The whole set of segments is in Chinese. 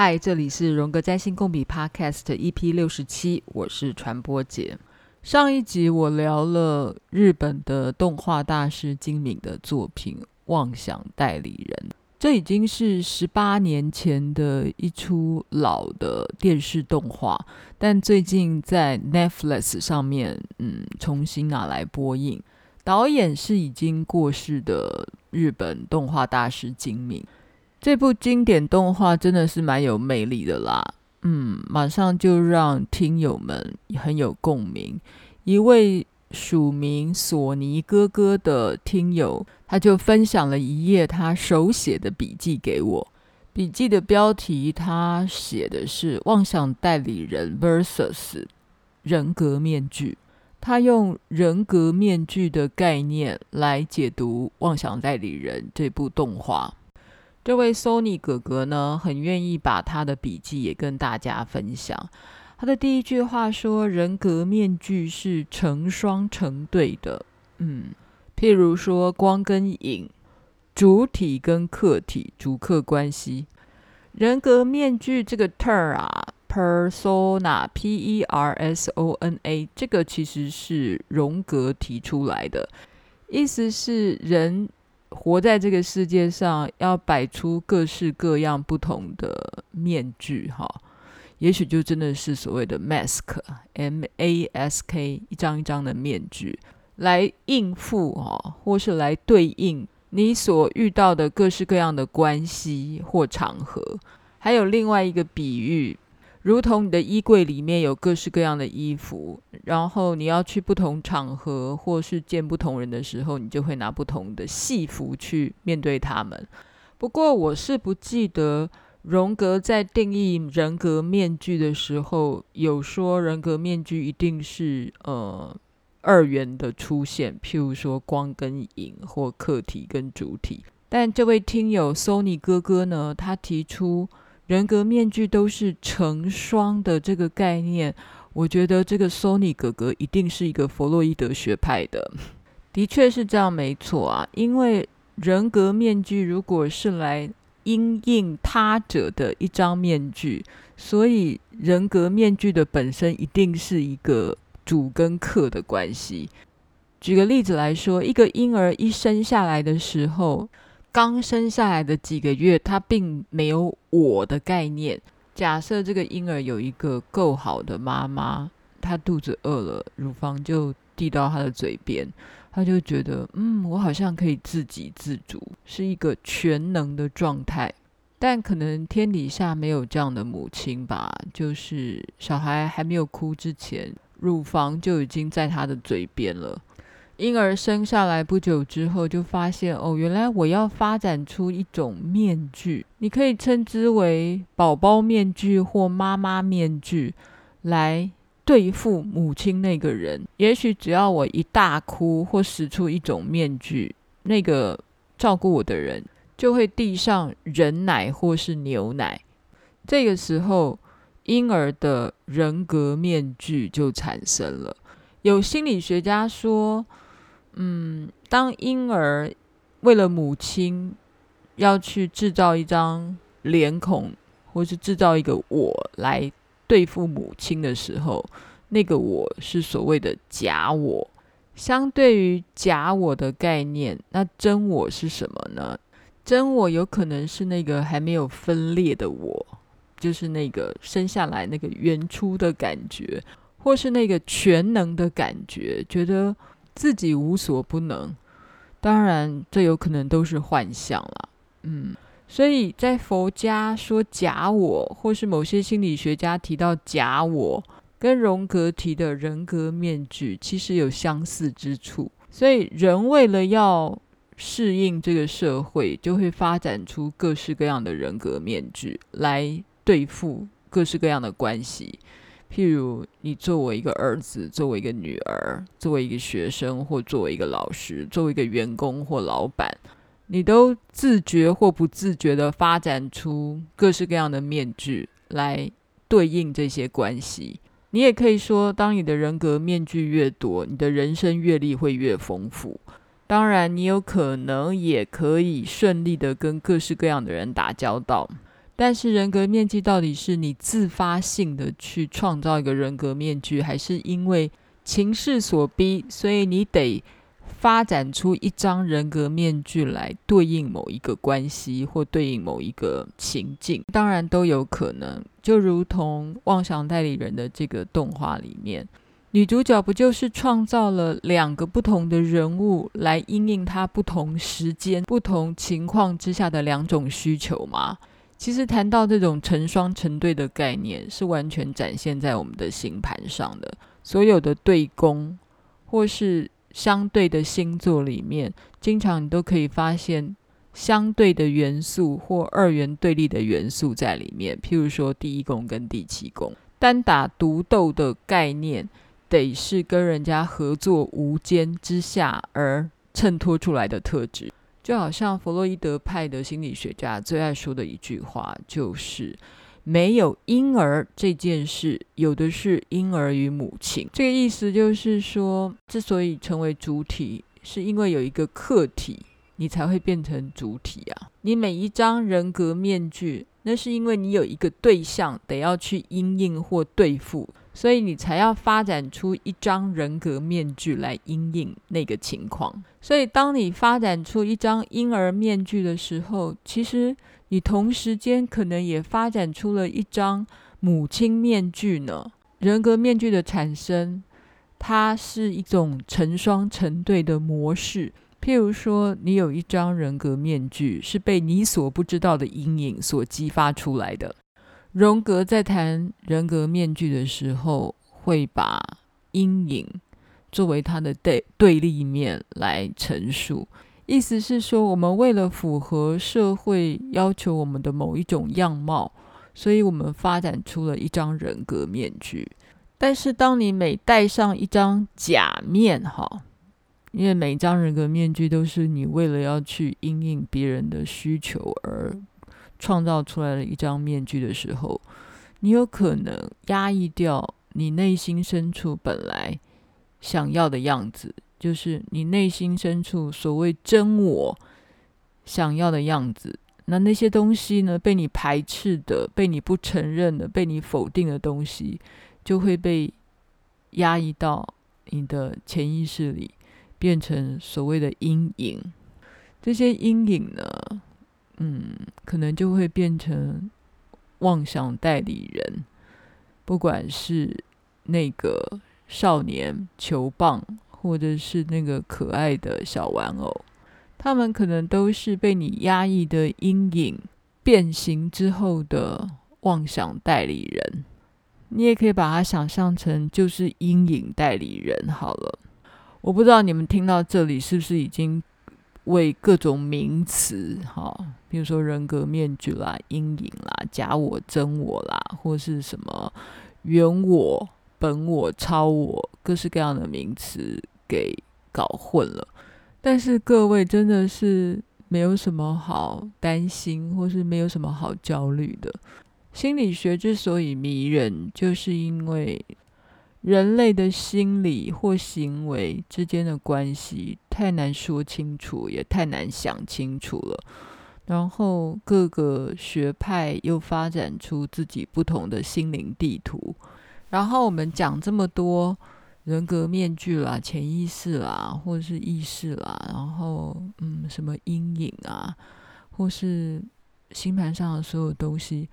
嗨，这里是荣格占星共笔 Podcast EP 六十七，我是传播姐。上一集我聊了日本的动画大师今敏的作品《妄想代理人》，这已经是十八年前的一出老的电视动画，但最近在 Netflix 上面，嗯，重新拿来播映。导演是已经过世的日本动画大师今敏。这部经典动画真的是蛮有魅力的啦，嗯，马上就让听友们很有共鸣。一位署名索尼哥哥的听友，他就分享了一页他手写的笔记给我。笔记的标题他写的是《妄想代理人 versus 人格面具》，他用人格面具的概念来解读《妄想代理人》这部动画。这位 Sony 哥哥呢，很愿意把他的笔记也跟大家分享。他的第一句话说：“人格面具是成双成对的。”嗯，譬如说光跟影，主体跟客体，主客关系。人格面具这个 term 啊，persona，P-E-R-S-O-N-A，这个其实是荣格提出来的，意思是人。活在这个世界上，要摆出各式各样不同的面具，哈，也许就真的是所谓的 mask，M-A-S-K，一张一张的面具来应付，哈，或是来对应你所遇到的各式各样的关系或场合。还有另外一个比喻。如同你的衣柜里面有各式各样的衣服，然后你要去不同场合或是见不同人的时候，你就会拿不同的戏服去面对他们。不过，我是不记得荣格在定义人格面具的时候，有说人格面具一定是呃二元的出现，譬如说光跟影或客体跟主体。但这位听友 Sony 哥哥呢，他提出。人格面具都是成双的这个概念，我觉得这个 Sony 哥哥一定是一个弗洛伊德学派的，的确是这样，没错啊。因为人格面具如果是来因应他者的一张面具，所以人格面具的本身一定是一个主跟客的关系。举个例子来说，一个婴儿一生下来的时候。刚生下来的几个月，他并没有我的概念。假设这个婴儿有一个够好的妈妈，他肚子饿了，乳房就递到他的嘴边，他就觉得，嗯，我好像可以自给自足，是一个全能的状态。但可能天底下没有这样的母亲吧，就是小孩还没有哭之前，乳房就已经在他的嘴边了。婴儿生下来不久之后，就发现哦，原来我要发展出一种面具，你可以称之为宝宝面具或妈妈面具，来对付母亲那个人。也许只要我一大哭或使出一种面具，那个照顾我的人就会递上人奶或是牛奶。这个时候，婴儿的人格面具就产生了。有心理学家说，嗯，当婴儿为了母亲要去制造一张脸孔，或是制造一个我来对付母亲的时候，那个我是所谓的假我。相对于假我的概念，那真我是什么呢？真我有可能是那个还没有分裂的我，就是那个生下来那个原初的感觉，或是那个全能的感觉，觉得。自己无所不能，当然这有可能都是幻象啦。嗯，所以在佛家说假我，或是某些心理学家提到假我，跟荣格提的人格面具其实有相似之处。所以人为了要适应这个社会，就会发展出各式各样的人格面具来对付各式各样的关系。譬如，你作为一个儿子，作为一个女儿，作为一个学生，或作为一个老师，作为一个员工或老板，你都自觉或不自觉地发展出各式各样的面具来对应这些关系。你也可以说，当你的人格面具越多，你的人生阅历会越丰富。当然，你有可能也可以顺利地跟各式各样的人打交道。但是人格面具到底是你自发性的去创造一个人格面具，还是因为情势所逼，所以你得发展出一张人格面具来对应某一个关系或对应某一个情境？当然都有可能。就如同《妄想代理人》的这个动画里面。女主角不就是创造了两个不同的人物来应应她不同时间、不同情况之下的两种需求吗？其实谈到这种成双成对的概念，是完全展现在我们的星盘上的。所有的对宫或是相对的星座里面，经常你都可以发现相对的元素或二元对立的元素在里面。譬如说第一宫跟第七宫，单打独斗的概念。得是跟人家合作无间之下而衬托出来的特质，就好像弗洛伊德派的心理学家最爱说的一句话，就是没有婴儿这件事，有的是婴儿与母亲。这个意思就是说，之所以成为主体，是因为有一个客体，你才会变成主体啊。你每一张人格面具，那是因为你有一个对象得要去因应或对付。所以你才要发展出一张人格面具来因应那个情况。所以当你发展出一张婴儿面具的时候，其实你同时间可能也发展出了一张母亲面具呢。人格面具的产生，它是一种成双成对的模式。譬如说，你有一张人格面具是被你所不知道的阴影所激发出来的。荣格在谈人格面具的时候，会把阴影作为他的对对立面来陈述。意思是说，我们为了符合社会要求我们的某一种样貌，所以我们发展出了一张人格面具。但是，当你每戴上一张假面，哈，因为每一张人格面具都是你为了要去因应别人的需求而。创造出来了一张面具的时候，你有可能压抑掉你内心深处本来想要的样子，就是你内心深处所谓真我想要的样子。那那些东西呢，被你排斥的、被你不承认的、被你否定的东西，就会被压抑到你的潜意识里，变成所谓的阴影。这些阴影呢，嗯，可能就会变成妄想代理人，不管是那个少年球棒，或者是那个可爱的小玩偶，他们可能都是被你压抑的阴影变形之后的妄想代理人。你也可以把它想象成就是阴影代理人好了。我不知道你们听到这里是不是已经。为各种名词，哈，比如说人格面具啦、阴影啦、假我、真我啦，或是什么原我、本我、超我，各式各样的名词给搞混了。但是各位真的是没有什么好担心，或是没有什么好焦虑的。心理学之所以迷人，就是因为。人类的心理或行为之间的关系太难说清楚，也太难想清楚了。然后各个学派又发展出自己不同的心灵地图。然后我们讲这么多人格面具啦、潜意识啦，或是意识啦，然后嗯，什么阴影啊，或是星盘上的所有东西。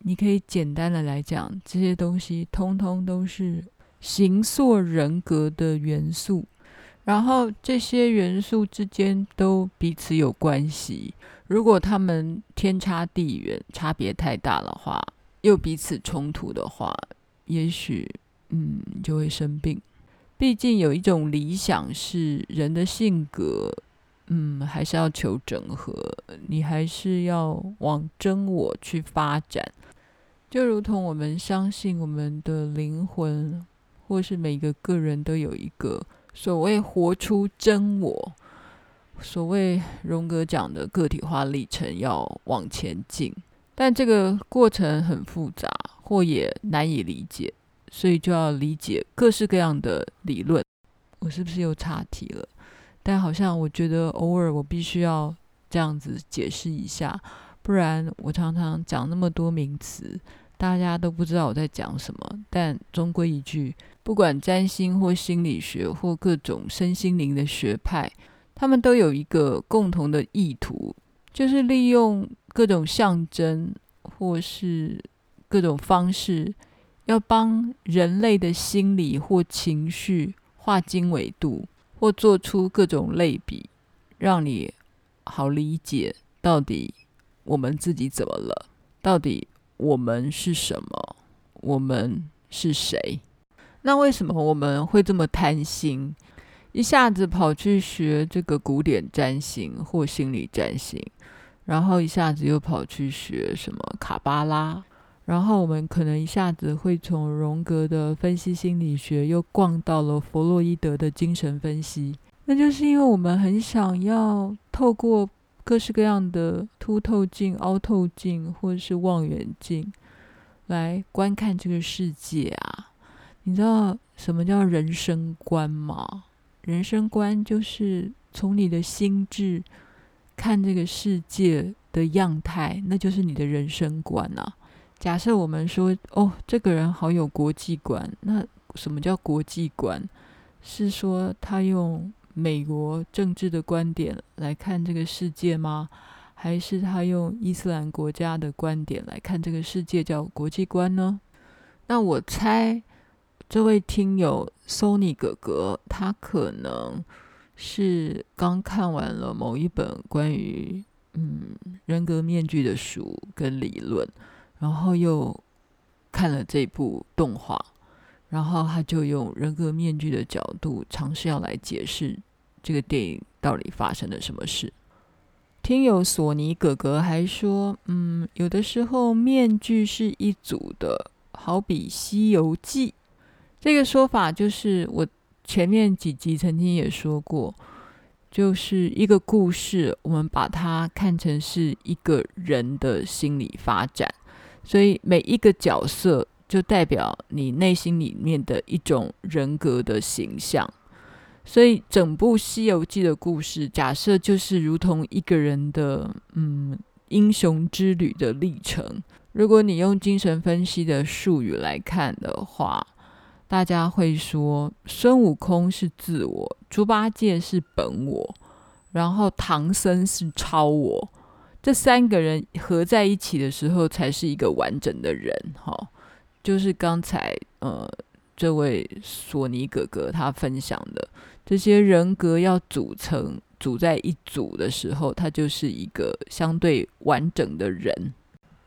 你可以简单的来讲，这些东西通通都是形塑人格的元素，然后这些元素之间都彼此有关系。如果他们天差地远，差别太大的话，又彼此冲突的话，也许嗯就会生病。毕竟有一种理想是人的性格，嗯，还是要求整合，你还是要往真我去发展。就如同我们相信我们的灵魂，或是每个个人都有一个所谓活出真我，所谓荣格讲的个体化历程要往前进，但这个过程很复杂，或也难以理解，所以就要理解各式各样的理论。我是不是又岔题了？但好像我觉得偶尔我必须要这样子解释一下。不然我常常讲那么多名词，大家都不知道我在讲什么。但终归一句，不管占星或心理学或各种身心灵的学派，他们都有一个共同的意图，就是利用各种象征或是各种方式，要帮人类的心理或情绪划经纬度，或做出各种类比，让你好理解到底。我们自己怎么了？到底我们是什么？我们是谁？那为什么我们会这么贪心，一下子跑去学这个古典占星或心理占星，然后一下子又跑去学什么卡巴拉，然后我们可能一下子会从荣格的分析心理学又逛到了弗洛伊德的精神分析，那就是因为我们很想要透过。各式各样的凸透镜、凹透镜，或者是望远镜，来观看这个世界啊！你知道什么叫人生观吗？人生观就是从你的心智看这个世界的样态，那就是你的人生观啊。假设我们说，哦，这个人好有国际观，那什么叫国际观？是说他用。美国政治的观点来看这个世界吗？还是他用伊斯兰国家的观点来看这个世界叫国际观呢？那我猜这位听友 Sony 哥哥，他可能是刚看完了某一本关于嗯人格面具的书跟理论，然后又看了这部动画。然后他就用人格面具的角度尝试要来解释这个电影到底发生了什么事。听友索尼哥哥还说，嗯，有的时候面具是一组的，好比《西游记》。这个说法就是我前面几集曾经也说过，就是一个故事，我们把它看成是一个人的心理发展，所以每一个角色。就代表你内心里面的一种人格的形象，所以整部《西游记》的故事，假设就是如同一个人的嗯英雄之旅的历程。如果你用精神分析的术语来看的话，大家会说孙悟空是自我，猪八戒是本我，然后唐僧是超我。这三个人合在一起的时候，才是一个完整的人。哈。就是刚才呃，这位索尼哥哥他分享的这些人格要组成组在一组的时候，他就是一个相对完整的人。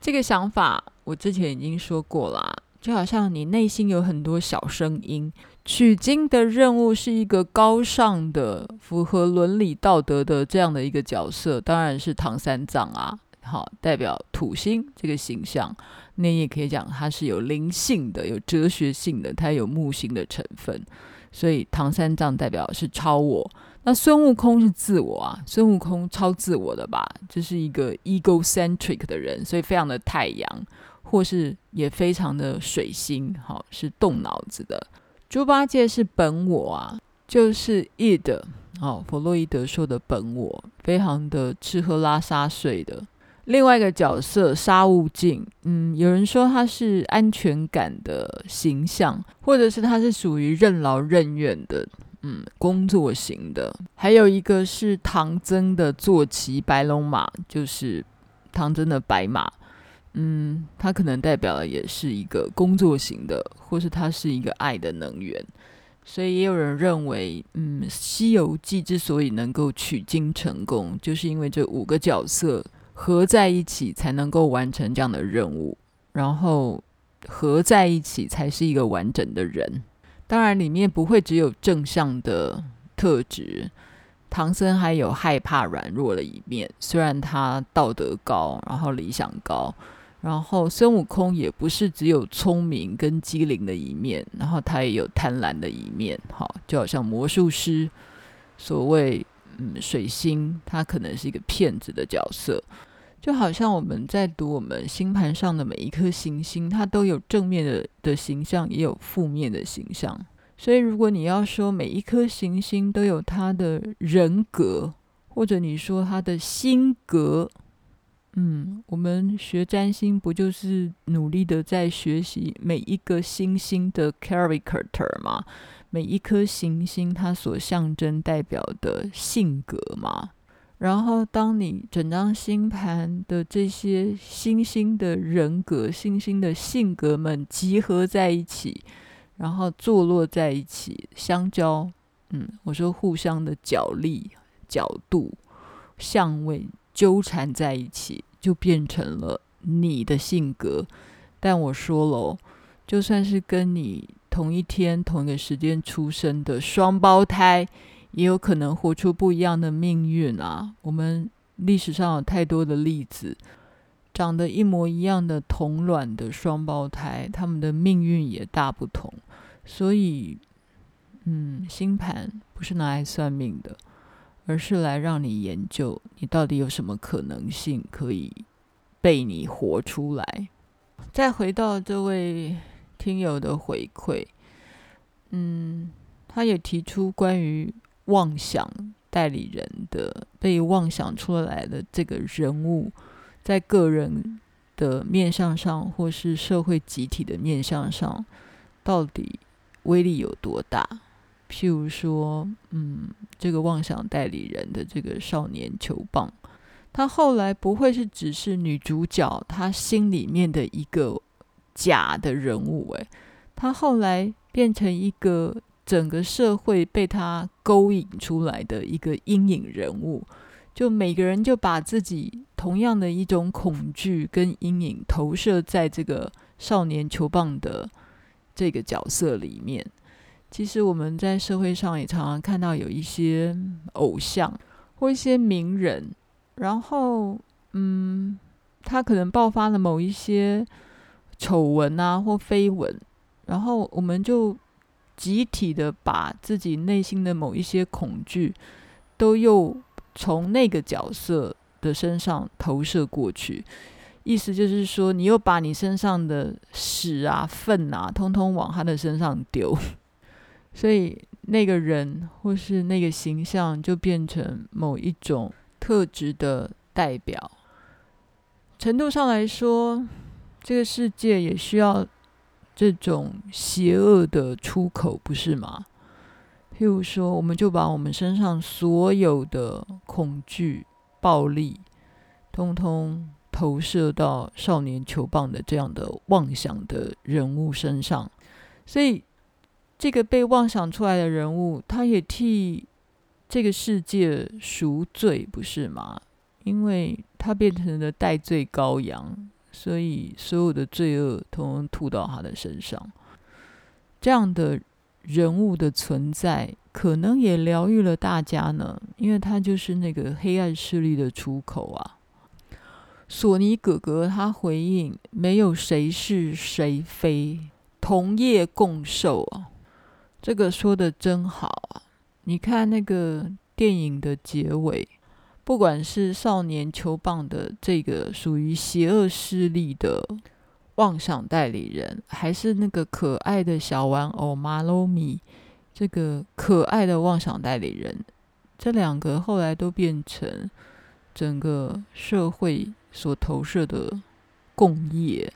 这个想法我之前已经说过啦，就好像你内心有很多小声音，取经的任务是一个高尚的、符合伦理道德的这样的一个角色，当然是唐三藏啊，好，代表土星这个形象。那也可以讲，它是有灵性的，有哲学性的，它有木星的成分。所以唐三藏代表是超我，那孙悟空是自我啊，孙悟空超自我的吧，就是一个 egocentric 的人，所以非常的太阳，或是也非常的水星，好，是动脑子的。猪八戒是本我啊，就是 id，哦，弗洛伊德说的本我，非常的吃喝拉撒睡的。另外一个角色沙悟净，嗯，有人说他是安全感的形象，或者是他是属于任劳任怨的，嗯，工作型的。还有一个是唐僧的坐骑白龙马，就是唐僧的白马，嗯，他可能代表的也是一个工作型的，或是他是一个爱的能源。所以也有人认为，嗯，《西游记》之所以能够取经成功，就是因为这五个角色。合在一起才能够完成这样的任务，然后合在一起才是一个完整的人。当然，里面不会只有正向的特质，唐僧还有害怕、软弱的一面。虽然他道德高，然后理想高，然后孙悟空也不是只有聪明跟机灵的一面，然后他也有贪婪的一面。好，就好像魔术师，所谓。嗯，水星它可能是一个骗子的角色，就好像我们在读我们星盘上的每一颗行星，它都有正面的的形象，也有负面的形象。所以，如果你要说每一颗行星都有它的人格，或者你说它的星格，嗯，我们学占星不就是努力的在学习每一个星星的 character 吗？每一颗行星它所象征代表的性格嘛？然后，当你整张星盘的这些星星的人格、星星的性格们集合在一起，然后坐落在一起，相交，嗯，我说互相的角力、角度、相位。纠缠在一起，就变成了你的性格。但我说了，就算是跟你同一天、同一个时间出生的双胞胎，也有可能活出不一样的命运啊！我们历史上有太多的例子，长得一模一样的同卵的双胞胎，他们的命运也大不同。所以，嗯，星盘不是拿来算命的。而是来让你研究，你到底有什么可能性可以被你活出来。再回到这位听友的回馈，嗯，他也提出关于妄想代理人的被妄想出来的这个人物，在个人的面相上，或是社会集体的面相上，到底威力有多大？譬如说，嗯，这个妄想代理人的这个少年球棒，他后来不会是只是女主角她心里面的一个假的人物，诶，他后来变成一个整个社会被他勾引出来的一个阴影人物，就每个人就把自己同样的一种恐惧跟阴影投射在这个少年球棒的这个角色里面。其实我们在社会上也常常看到有一些偶像或一些名人，然后嗯，他可能爆发了某一些丑闻啊或绯闻，然后我们就集体的把自己内心的某一些恐惧，都又从那个角色的身上投射过去，意思就是说，你又把你身上的屎啊、粪啊，通通往他的身上丢。所以那个人或是那个形象就变成某一种特质的代表。程度上来说，这个世界也需要这种邪恶的出口，不是吗？譬如说，我们就把我们身上所有的恐惧、暴力，通通投射到少年球棒的这样的妄想的人物身上，所以。这个被妄想出来的人物，他也替这个世界赎罪，不是吗？因为他变成了代罪羔羊，所以所有的罪恶统统吐到他的身上。这样的人物的存在，可能也疗愈了大家呢，因为他就是那个黑暗势力的出口啊。索尼哥哥他回应：没有谁是谁非，同业共受啊。这个说的真好啊！你看那个电影的结尾，不管是少年球棒的这个属于邪恶势力的妄想代理人，还是那个可爱的小玩偶马洛米这个可爱的妄想代理人，这两个后来都变成整个社会所投射的共业。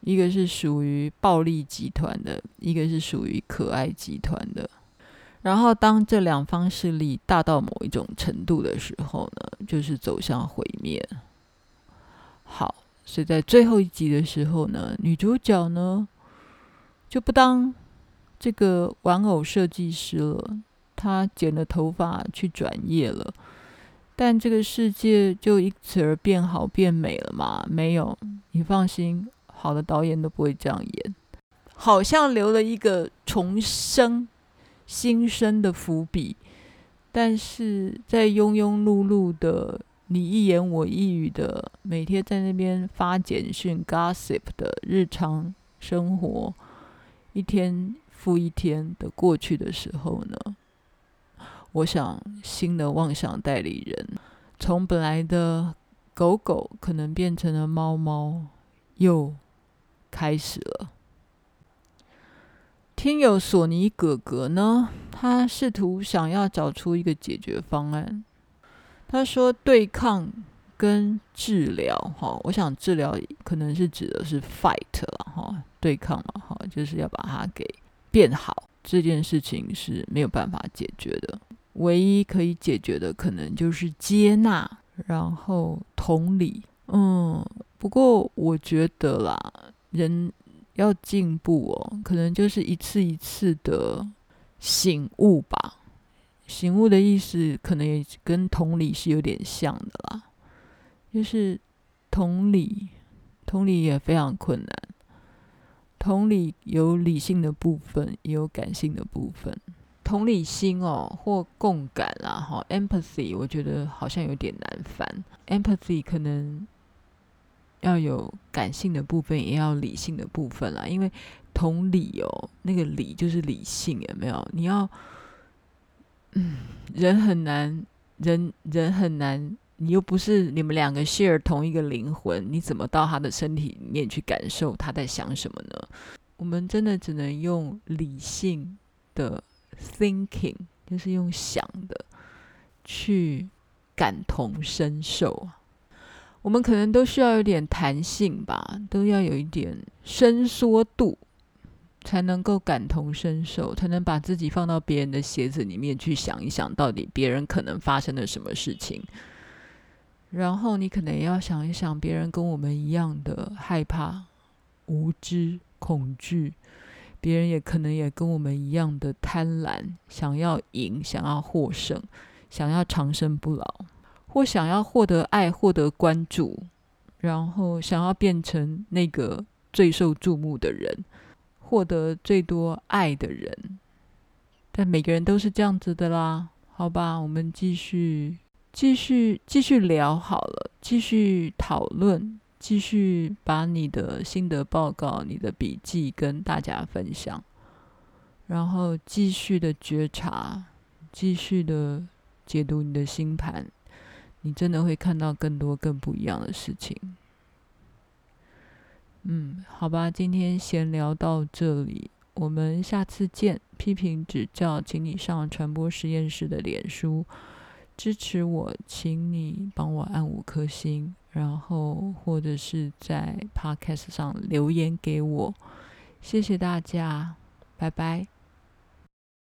一个是属于暴力集团的，一个是属于可爱集团的。然后，当这两方势力大到某一种程度的时候呢，就是走向毁灭。好，所以在最后一集的时候呢，女主角呢就不当这个玩偶设计师了，她剪了头发去转业了。但这个世界就因此而变好变美了吗？没有，你放心。好的导演都不会这样演，好像留了一个重生、新生的伏笔，但是在庸庸碌碌的你一言我一语的每天在那边发简讯、gossip 的日常生活，一天复一天的过去的时候呢，我想新的妄想代理人从本来的狗狗可能变成了猫猫，又。开始了。听友索尼哥哥呢，他试图想要找出一个解决方案。他说，对抗跟治疗哈，我想治疗可能是指的是 fight 了哈，对抗了哈，就是要把它给变好。这件事情是没有办法解决的，唯一可以解决的可能就是接纳，然后同理。嗯，不过我觉得啦，人要进步哦，可能就是一次一次的醒悟吧。醒悟的意思可能也跟同理是有点像的啦。就是同理，同理也非常困难。同理有理性的部分，也有感性的部分。同理心哦，或共感啦，哈，empathy，我觉得好像有点难翻。empathy 可能要有感性的部分，也要理性的部分啦。因为同理哦，那个理就是理性，有没有？你要，嗯，人很难，人人很难。你又不是你们两个 share 同一个灵魂，你怎么到他的身体里面去感受他在想什么呢？我们真的只能用理性的 thinking，就是用想的去感同身受。我们可能都需要有点弹性吧，都要有一点伸缩度，才能够感同身受，才能把自己放到别人的鞋子里面去想一想，到底别人可能发生了什么事情。然后你可能也要想一想，别人跟我们一样的害怕、无知、恐惧，别人也可能也跟我们一样的贪婪，想要赢、想要获胜、想要长生不老，或想要获得爱、获得关注，然后想要变成那个最受注目的人，获得最多爱的人。但每个人都是这样子的啦，好吧，我们继续。继续继续聊好了，继续讨论，继续把你的心得报告、你的笔记跟大家分享，然后继续的觉察，继续的解读你的星盘，你真的会看到更多更不一样的事情。嗯，好吧，今天闲聊到这里，我们下次见。批评指教，请你上传播实验室的脸书。支持我，请你帮我按五颗星，然后或者是在 Podcast 上留言给我，谢谢大家，拜拜。